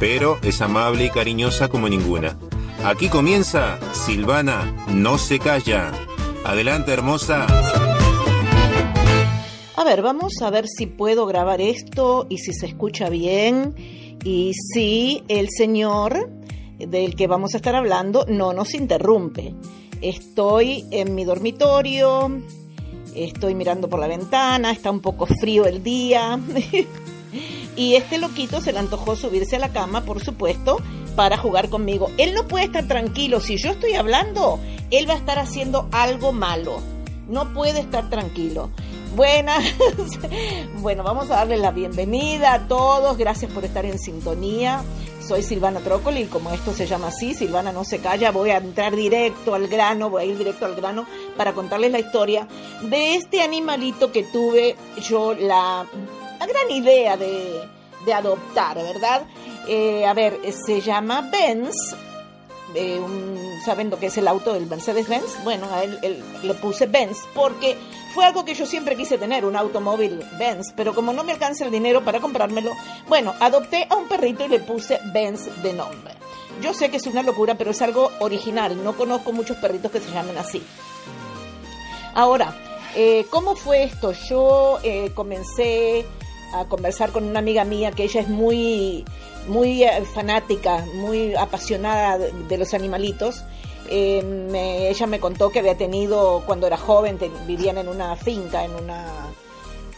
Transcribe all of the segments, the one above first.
pero es amable y cariñosa como ninguna. Aquí comienza Silvana no se calla. Adelante, hermosa. A ver, vamos a ver si puedo grabar esto y si se escucha bien y si el señor del que vamos a estar hablando no nos interrumpe. Estoy en mi dormitorio, estoy mirando por la ventana, está un poco frío el día. y este loquito se le antojó subirse a la cama, por supuesto, para jugar conmigo. Él no puede estar tranquilo. Si yo estoy hablando, él va a estar haciendo algo malo. No puede estar tranquilo. Buenas. bueno, vamos a darle la bienvenida a todos. Gracias por estar en sintonía. Soy Silvana Trócoli y como esto se llama así, Silvana no se calla, voy a entrar directo al grano, voy a ir directo al grano para contarles la historia de este animalito que tuve yo la, gran idea de, adoptar, ¿verdad? Eh, a ver, se llama Benz, eh, ¿saben lo que es el auto del Mercedes-Benz? Bueno, a él, le puse Benz porque fue algo que yo siempre quise tener, un automóvil Benz, pero como no me alcanza el dinero para comprármelo, bueno, adopté a un perrito y le puse Benz de nombre. Yo sé que es una locura, pero es algo original, no conozco muchos perritos que se llamen así. Ahora, eh, ¿cómo fue esto? Yo eh, comencé a conversar con una amiga mía que ella es muy, muy eh, fanática, muy apasionada de los animalitos eh, ella me contó que había tenido, cuando era joven, vivían en una finca, en una...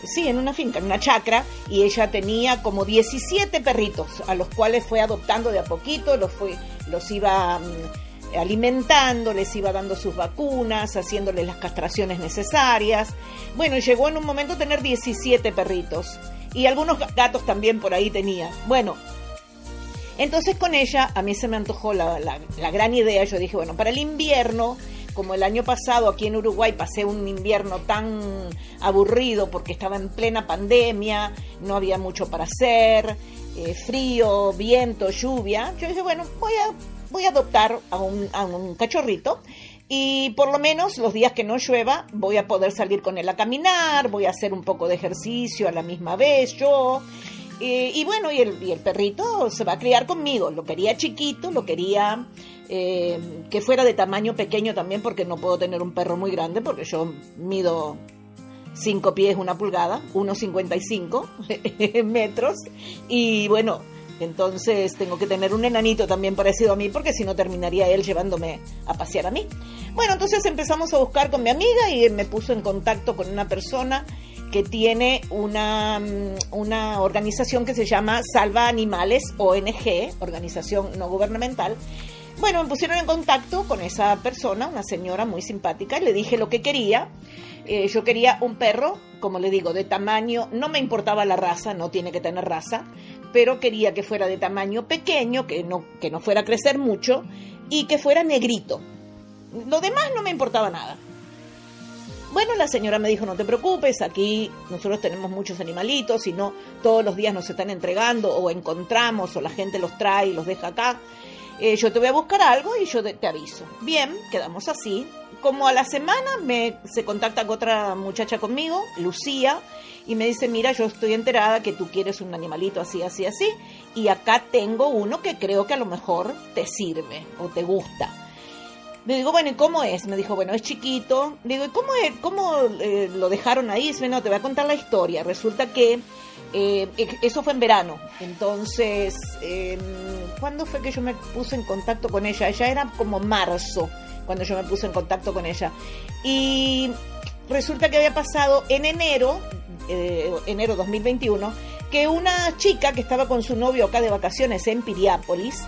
Sí, en una finca, en una chacra, y ella tenía como 17 perritos, a los cuales fue adoptando de a poquito, los, fue, los iba mm, alimentando, les iba dando sus vacunas, haciéndoles las castraciones necesarias. Bueno, llegó en un momento a tener 17 perritos, y algunos gatos también por ahí tenía. Bueno, entonces con ella a mí se me antojó la, gran idea, yo dije, bueno, para el invierno, como el año pasado aquí en Uruguay pasé un invierno tan aburrido porque estaba en plena pandemia, no había mucho para hacer, eh, frío, viento, lluvia, yo dije, bueno, voy a, voy a adoptar a un, a un cachorrito y por lo menos los días que no llueva voy a poder salir con él a caminar, voy a hacer un poco de ejercicio a la misma vez yo y bueno, y el, y el, perrito se va a criar conmigo. Lo quería chiquito, lo quería eh, que fuera de tamaño pequeño también, porque no puedo tener un perro muy grande, porque yo mido 5 pies, una pulgada, 1,55 metros. Y bueno, entonces tengo que tener un enanito también parecido a mí, porque si no terminaría él llevándome a pasear a mí. Bueno, entonces empezamos a buscar con mi amiga y me puso en contacto con una persona que tiene una, mm, una organización que se llama Salva Animales, ONG, organización no gubernamental. Bueno, me pusieron en contacto con esa persona, una señora muy simpática, y le dije lo que quería. Eh, yo quería un perro, como le digo, de tamaño, no me importaba la raza, no tiene que tener raza, pero quería que fuera de tamaño pequeño, que no, que no fuera a crecer mucho y que fuera negrito. Lo demás no me importaba nada. Bueno, la señora me dijo, no te preocupes, aquí nosotros tenemos muchos animalitos y no todos los días nos están entregando o encontramos o la gente los trae y los deja acá. Eh, yo te voy a buscar algo y yo te, aviso. Bien, quedamos así. Como a la semana me se contacta con otra muchacha conmigo, Lucía, y me dice, mira, yo estoy enterada que tú quieres un animalito así, así, así, y acá tengo uno que creo que a lo mejor te sirve o te gusta. Le digo, bueno, ¿y cómo es? Me dijo, bueno, es chiquito. Le digo, ¿y cómo, es, cómo eh, lo dejaron ahí? Dice, no, te voy a contar la historia. Resulta que eh, e, eso fue en verano. Entonces, eh, ¿cuándo fue que yo me puse en contacto con ella? Ya era como marzo cuando yo me puse en contacto con ella. Y resulta que había pasado en enero, eh, enero 2021, que una chica que estaba con su novio acá de vacaciones en Piriápolis,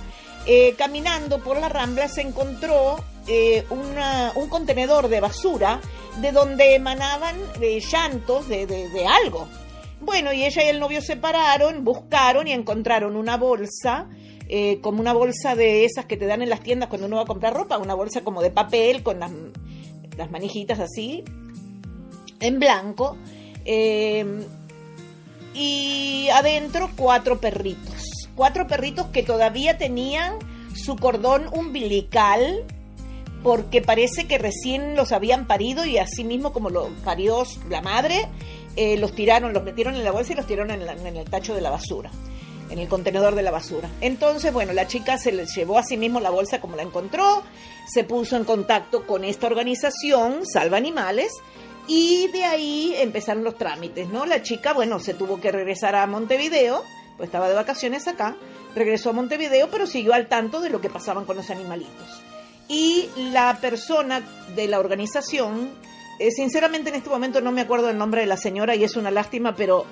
caminando por la rambla se encontró eh, un contenedor de basura de donde emanaban eh, llantos de, algo. Bueno, y ella y el novio se pararon, buscaron y encontraron una bolsa, eh, como una bolsa de esas que te dan en las tiendas cuando uno va a comprar ropa, una bolsa como de papel con las, las manijitas así, en blanco. Eh, y adentro cuatro perritos. Cuatro perritos que todavía tenían su cordón umbilical porque parece que recién los habían parido y así mismo como lo parió la madre, eh, los tiraron, los metieron en la bolsa y los tiraron en, en, el tacho de la basura, en el contenedor de la basura. Entonces, bueno, la chica se le llevó a sí mismo la bolsa como la encontró, se puso en contacto con esta organización, Salva Animales, y de ahí empezaron los trámites, ¿no? La chica, bueno, se tuvo que regresar a Montevideo, pues estaba de vacaciones acá, regresó a Montevideo, pero siguió al tanto de lo que pasaban con los animalitos. Y la persona de la organización, eh, sinceramente en este momento no me acuerdo el nombre de la señora y es una lástima, pero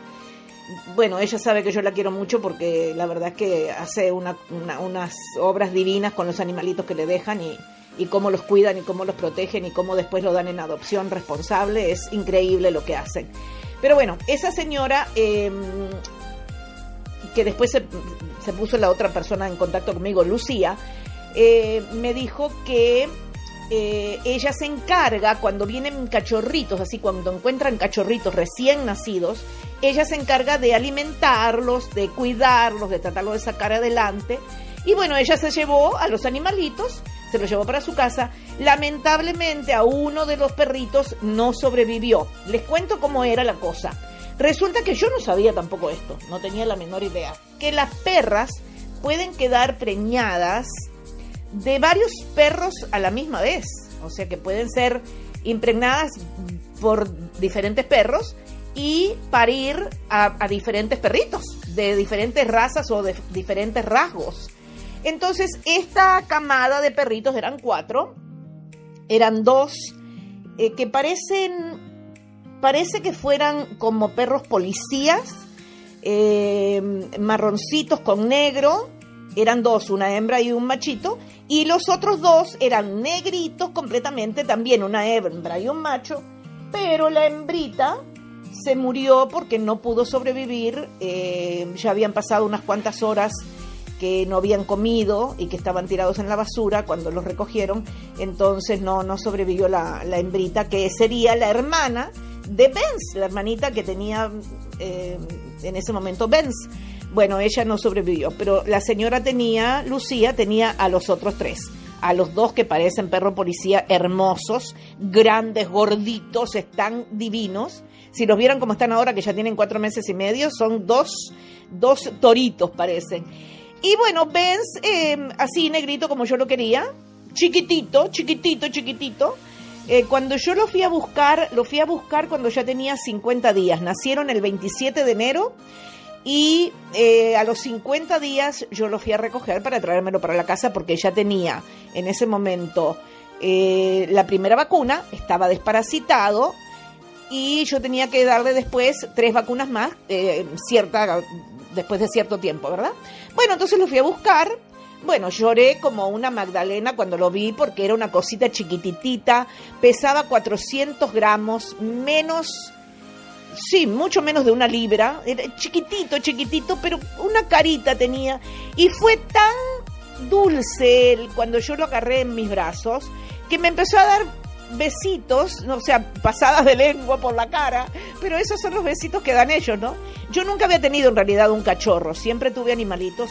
bueno, ella sabe que yo la quiero mucho porque la verdad es que hace unas obras divinas con los animalitos que le dejan y, y cómo los cuidan y cómo los protegen y cómo después lo dan en adopción responsable. Es increíble lo que hacen. Pero bueno, esa señora, em, que después se, se, puso la otra persona en contacto conmigo, Lucía, eh, me dijo que eh, ella se encarga cuando vienen cachorritos, así cuando encuentran cachorritos recién nacidos, ella se encarga de alimentarlos, de cuidarlos, de tratarlos de sacar adelante. Y bueno, ella se llevó a los animalitos se lo llevó para su casa. Lamentablemente a uno de los perritos no sobrevivió. Les cuento cómo era la cosa. Resulta que yo no sabía tampoco esto, no tenía la menor idea. Que las perras pueden quedar preñadas de varios perros a la misma vez. O sea que pueden ser impregnadas por diferentes perros y parir a, a diferentes perritos de diferentes razas o de diferentes rasgos. Entonces, esta camada de perritos eran cuatro, eran dos eh, que parecen, parece que fueran como perros policías, eh, marroncitos con negro, eran dos, una hembra y un machito, y los otros dos eran negritos completamente, también una hembra y un macho, pero la hembrita se murió porque no pudo sobrevivir, eh, ya habían pasado unas cuantas horas que no habían comido y que estaban tirados en la basura cuando los recogieron, entonces no, no sobrevivió la, la hembrita, que sería la hermana de Benz, la hermanita que tenía eh, en ese momento Benz. Bueno, ella no sobrevivió, pero la señora tenía, Lucía tenía a los otros tres, a los dos que parecen perro policía hermosos, grandes, gorditos, están divinos. Si los vieran como están ahora, que ya tienen cuatro meses y medio, son dos, dos toritos parecen. Y bueno, Benz, em, así negrito como yo lo quería, chiquitito, chiquitito, chiquitito. Eh, cuando yo lo fui a buscar, lo fui a buscar cuando ya tenía 50 días. Nacieron el 27 de enero y eh, a los 50 días yo lo fui a recoger para traérmelo para la casa porque ya tenía en ese momento eh, la primera vacuna, estaba desparasitado y yo tenía que darle después tres vacunas más, cierta después de cierto tiempo, ¿verdad? Bueno, entonces lo fui a buscar. Bueno, lloré como una Magdalena cuando lo vi porque era una cosita chiquititita, pesaba 400 gramos, menos, sí, mucho menos de una libra, era chiquitito, chiquitito, pero una carita tenía. Y fue tan dulce cuando yo lo agarré en mis brazos que me empezó a dar besitos, o sea, pasadas de lengua por la cara, pero esos son los besitos que dan ellos, ¿no? Yo nunca había tenido en realidad un cachorro, siempre tuve animalitos,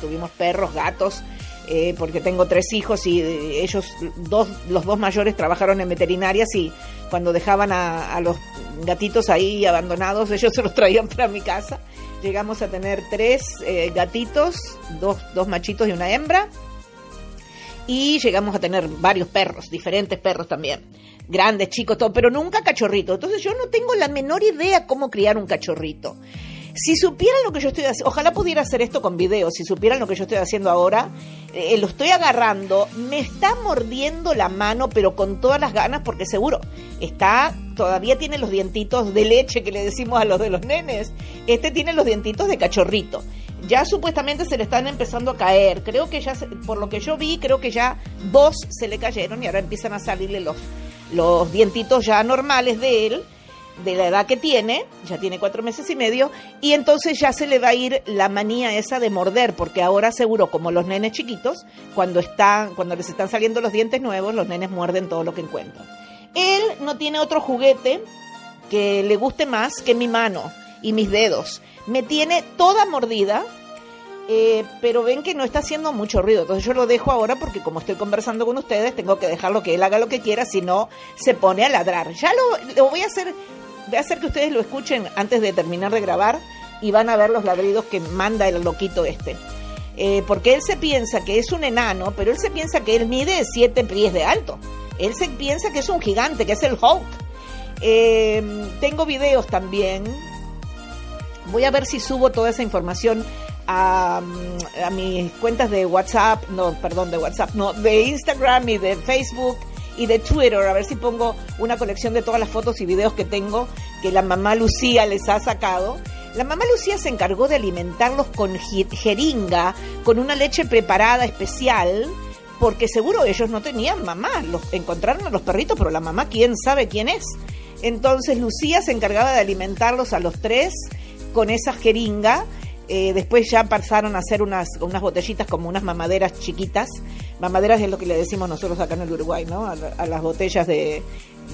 tuvimos perros, gatos, eh, porque tengo tres hijos y eh, ellos, dos, los dos mayores trabajaron en veterinarias y cuando dejaban a, los gatitos ahí abandonados, ellos se los traían para mi casa. Llegamos a tener tres eh, gatitos, dos, dos machitos y una hembra y llegamos a tener varios perros, diferentes perros también, grandes, chicos, todo, pero nunca cachorrito. Entonces yo no tengo la menor idea cómo criar un cachorrito. Si supieran lo que yo estoy haciendo, ojalá pudiera hacer esto con video, si supieran lo que yo estoy haciendo ahora, eh, lo estoy agarrando, me está mordiendo la mano, pero con todas las ganas, porque seguro está, todavía tiene los dientitos de leche que le decimos a los de los nenes, este tiene los dientitos de cachorrito ya supuestamente se le están empezando a caer. Creo que ya, por lo que yo vi, creo que ya dos se le cayeron y ahora empiezan a salirle los, los dientitos ya normales de él. De la edad que tiene, ya tiene cuatro meses y medio, y entonces ya se le va a ir la manía esa de morder, porque ahora seguro, como los nenes chiquitos, cuando están, cuando les están saliendo los dientes nuevos, los nenes muerden todo lo que encuentran. Él no tiene otro juguete que le guste más que mi mano y mis dedos. Me tiene toda mordida, eh, pero ven que no está haciendo mucho ruido. Entonces yo lo dejo ahora porque como estoy conversando con ustedes, tengo que dejarlo que él haga lo que quiera, si no se pone a ladrar. Ya lo, lo voy a hacer voy a hacer que ustedes lo escuchen antes de terminar de grabar y van a ver los ladridos que manda el loquito este. Eh, porque él se piensa que es un enano, pero él se piensa que él mide 7 pies de alto. Él se piensa que es un gigante, que es el Hulk. Eh, tengo videos también. Voy a ver si subo toda esa información a, a, mis cuentas de WhatsApp, no, perdón, de WhatsApp, no, de Instagram y de Facebook y de Twitter, a ver si pongo una colección de todas las fotos y videos que tengo que la mamá Lucía les ha sacado. La mamá Lucía se encargó de alimentarlos con jeringa, con una leche preparada especial, porque seguro ellos no tenían mamá. Los, encontraron a los perritos, pero la mamá, quién sabe quién es. Entonces Lucía se encargaba de alimentarlos a los tres con esa jeringa eh, después ya pasaron a hacer unas, unas botellitas como unas mamaderas chiquitas. Mamaderas es lo que le decimos nosotros acá en el Uruguay, ¿no? A, las botellas de,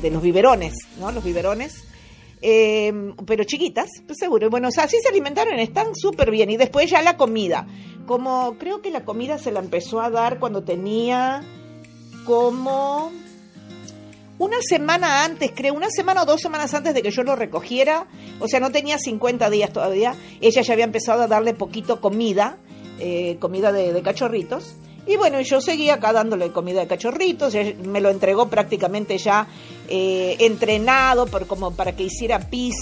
de, los biberones, ¿no? Los biberones. Eh, pero chiquitas, pues seguro. Bueno, o sea, así se alimentaron, están súper bien. Y después ya la comida. Como creo que la comida se la empezó a dar cuando tenía como una semana antes, creo, una semana o dos semanas antes de que yo lo recogiera, o sea, no tenía 50 días todavía, ella ya había empezado a darle poquito comida, eh, comida de, cachorritos. Y bueno, yo seguía acá dándole comida de cachorritos, me lo entregó prácticamente ya eh, entrenado por, como para que hiciera pis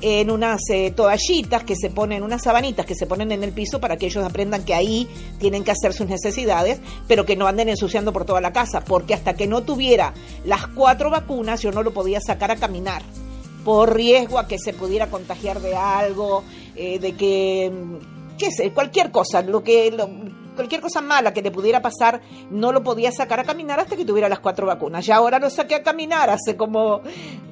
en unas eh, toallitas que se ponen, unas sabanitas que se ponen en el piso para que ellos aprendan que ahí tienen que hacer sus necesidades, pero que no anden ensuciando por toda la casa, porque hasta que no tuviera las cuatro vacunas yo no lo podía sacar a caminar por riesgo a que se pudiera contagiar de algo, eh, de que, mm, qué sé, cualquier cosa, lo que, cualquier cosa mala que le pudiera pasar, no lo podía sacar a caminar hasta que tuviera las cuatro vacunas. Ya ahora lo saqué a caminar hace como,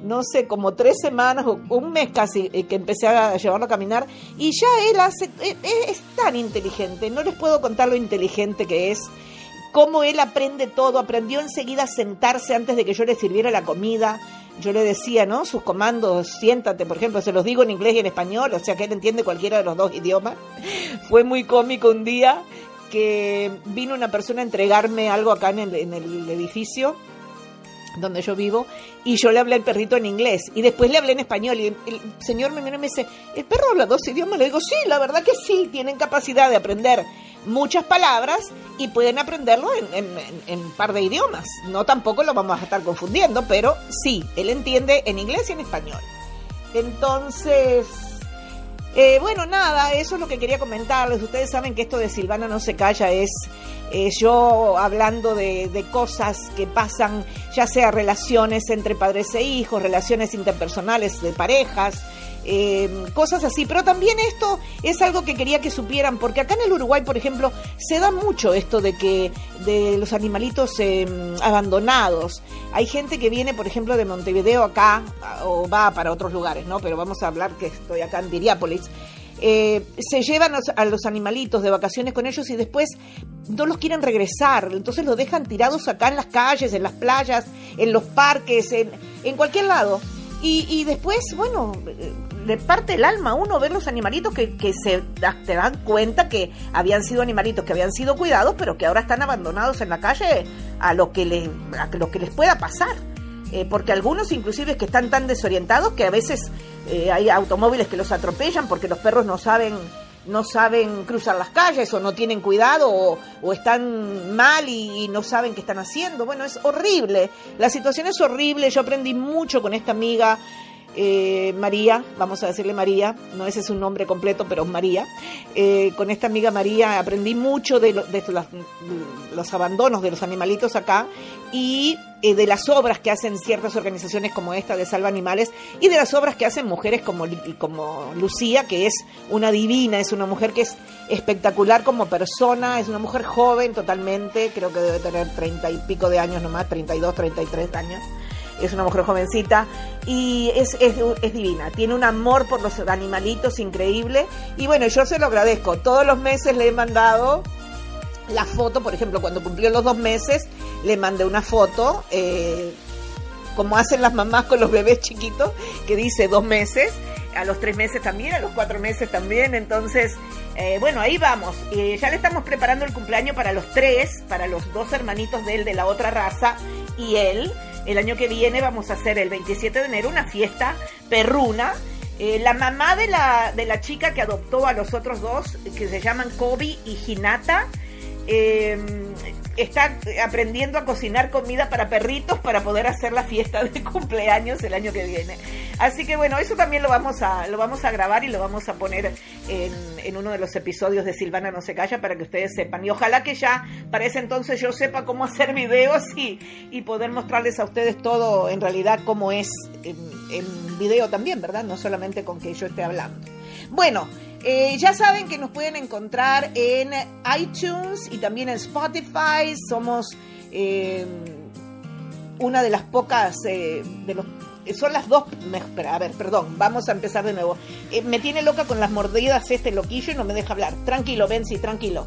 no sé, como tres semanas o un mes casi eh, que empecé a llevarlo a caminar y ya él hace, eh, eh, es, tan inteligente, no les puedo contar lo inteligente que es cómo él aprende todo, aprendió enseguida a sentarse antes de que yo le sirviera la comida. Yo le decía, ¿no? Sus comandos, siéntate, por ejemplo, se los digo en inglés y en español, o sea que él entiende cualquiera de los dos idiomas. Fue muy cómico un día vino una persona a entregarme algo acá en el, en el edificio donde yo vivo, y yo le hablé al perrito en inglés, y después le hablé en español, y el señor me miró y me dice, ¿el perro habla dos idiomas? Le digo, sí, la verdad que sí, tienen capacidad de aprender muchas palabras y pueden aprenderlo en, en, un par de idiomas. No tampoco lo vamos a estar confundiendo, pero sí, él entiende en inglés y en español. Entonces, eh, bueno, nada, eso es lo que quería comentarles. Ustedes saben que esto de Silvana no se calla es yo hablando de, de, cosas que pasan, ya sea relaciones entre padres e hijos, relaciones interpersonales de parejas, eh, cosas así. Pero también esto es algo que quería que supieran, porque acá en el Uruguay, por ejemplo, se da mucho esto de que de los animalitos em, abandonados. Hay gente que viene, por ejemplo, de Montevideo acá o va para otros lugares, ¿no? Pero vamos a hablar que estoy acá en Viriápolis. Eh, se llevan a los animalitos de vacaciones con ellos y después no los quieren regresar, entonces los dejan tirados acá en las calles, en las playas, en los parques, en, en cualquier lado. Y, y después, bueno, le parte el alma a uno ver los animalitos que, se te dan cuenta que habían sido animalitos que habían sido cuidados, pero que ahora están abandonados en la calle a lo que les, a lo que les pueda pasar. Eh, porque algunos inclusive que están tan desorientados que a veces eh, hay automóviles que los atropellan porque los perros no saben no saben cruzar las calles o no tienen cuidado o, están mal y, y, no saben qué están haciendo. Bueno, es horrible. La situación es horrible. Yo aprendí mucho con esta amiga eh, María, vamos a decirle María, no ese es un nombre completo, pero es María. Eh, con esta amiga María aprendí mucho de, los, abandonos de los animalitos acá y eh, de las obras que hacen ciertas organizaciones como esta de Salva Animales y de las obras que hacen mujeres como, como Lucía, que es una divina, es una mujer que es espectacular como persona, es una mujer joven totalmente, creo que debe tener treinta y pico de años nomás, 32, 33 años es una mujer jovencita y es, es, divina, tiene un amor por los animalitos increíble y bueno, yo se lo agradezco, todos los meses le he mandado la foto, por ejemplo, cuando cumplió los dos meses, le mandé una foto, eh, como hacen las mamás con los bebés chiquitos, que dice dos meses, a los tres meses también, a los cuatro meses también, entonces, eh, bueno, ahí vamos. Ya le estamos preparando el cumpleaños para los tres, para los dos hermanitos de él de la otra raza y él. El año que viene vamos a hacer el 27 de enero una fiesta perruna. la mamá de la, de la chica que adoptó a los otros dos, que se llaman Kobe y Hinata, eh, está aprendiendo a cocinar comida para perritos para poder hacer la fiesta de cumpleaños el año que viene. Así que bueno, eso también lo vamos a, lo vamos a grabar y lo vamos a poner en, uno de los episodios de Silvana No Se Calla para que ustedes sepan. Y ojalá que ya para ese entonces yo sepa cómo hacer videos y, y poder mostrarles a ustedes todo en realidad cómo es en video también, ¿verdad? No solamente con que yo esté hablando. Bueno, eh, ya saben que nos pueden encontrar en iTunes y también en Spotify. Somos eh, una de las pocas, eh, de los, son las dos, a ver, perdón, vamos a empezar de nuevo. me tiene loca con las mordidas este loquillo y no me deja hablar. Tranquilo, Benzi, tranquilo.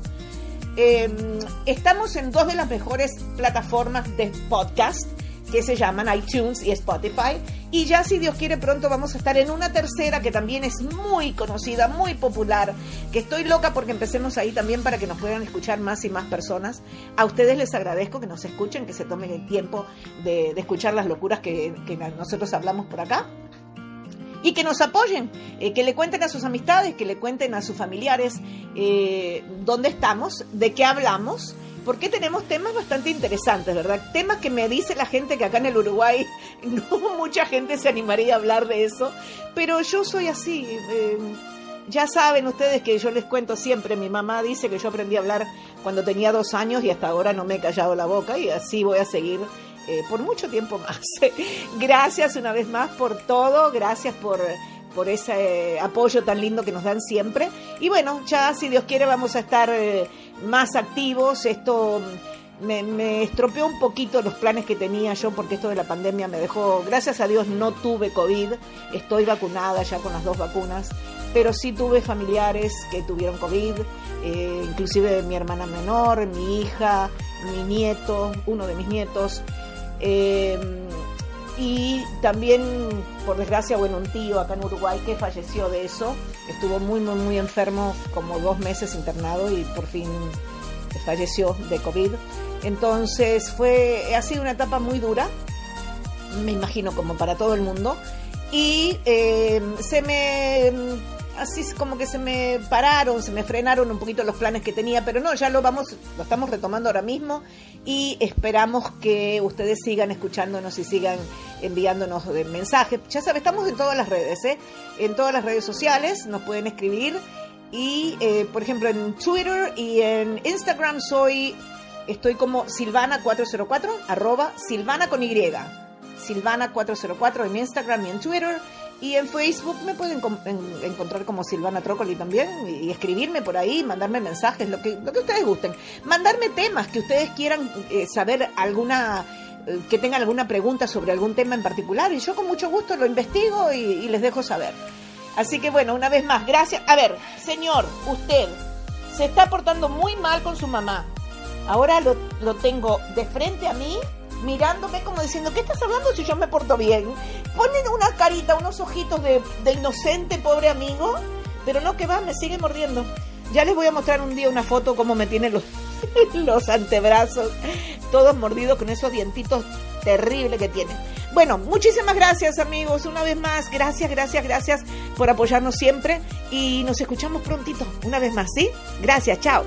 estamos en dos de las mejores plataformas de podcast que se llaman iTunes y Spotify. Y ya si Dios quiere pronto vamos a estar en una tercera que también es muy conocida, muy popular, que estoy loca porque empecemos ahí también para que nos puedan escuchar más y más personas. A ustedes les agradezco que nos escuchen, que se tomen el tiempo de, escuchar las locuras que, nosotros hablamos por acá y que nos apoyen, eh, que le cuenten a sus amistades, que le cuenten a sus familiares eh, dónde estamos, de qué hablamos porque tenemos temas bastante interesantes, ¿verdad? Temas que me dice la gente que acá en el Uruguay no mucha gente se animaría a hablar de eso, pero yo soy así. Eh, ya saben ustedes que yo les cuento siempre, mi mamá dice que yo aprendí a hablar cuando tenía dos años y hasta ahora no me he callado la boca y así voy a seguir eh, por mucho tiempo más. gracias una vez más por todo, gracias por por ese eh, apoyo tan lindo que nos dan siempre. Y bueno, ya si Dios quiere vamos a estar más activos. Esto me, estropeó un poquito los planes que tenía yo porque esto de la pandemia me dejó, gracias a Dios no tuve COVID, estoy vacunada ya con las dos vacunas, pero sí tuve familiares que tuvieron COVID, eh, inclusive mi hermana menor, mi hija, mi nieto, uno de mis nietos y también, por desgracia, bueno, un tío acá en Uruguay que falleció de eso, estuvo muy, muy, muy enfermo, como dos meses internado y por fin falleció de COVID. Entonces fue, ha sido una etapa muy dura, me imagino como para todo el mundo, y eh, se me así como que se me pararon, se me frenaron un poquito los planes que tenía, pero no, ya lo vamos, lo estamos retomando ahora mismo y esperamos que ustedes sigan escuchándonos y sigan enviándonos mensajes. Ya saben, estamos en todas las redes, ¿eh? en todas las redes sociales, nos pueden escribir y, eh, por ejemplo, en Twitter y en Instagram soy, estoy como Silvana404, arroba Silvana con Y. Silvana404 en Instagram y en Twitter y en Facebook me pueden encontrar como Silvana Trócoli también y, escribirme por ahí, mandarme mensajes, lo que, lo que ustedes gusten. Mandarme temas que ustedes quieran eh, saber alguna eh, que tengan alguna pregunta sobre algún tema en particular y yo con mucho gusto lo investigo y, les dejo saber. Así que bueno, una vez más, gracias. A ver, señor, usted se está portando muy mal con su mamá. Ahora lo, lo tengo de frente a mí mirándome como diciendo, ¿qué estás hablando si yo me porto bien? Ponen una carita, unos ojitos de, inocente, pobre amigo, pero no que va, me sigue mordiendo. Ya les voy a mostrar un día una foto como me tienen los, los antebrazos, todos mordidos con esos dientitos terribles que tienen. Bueno, muchísimas gracias amigos, una vez más, gracias, gracias, gracias por apoyarnos siempre y nos escuchamos prontito, una vez más, ¿sí? Gracias, chao.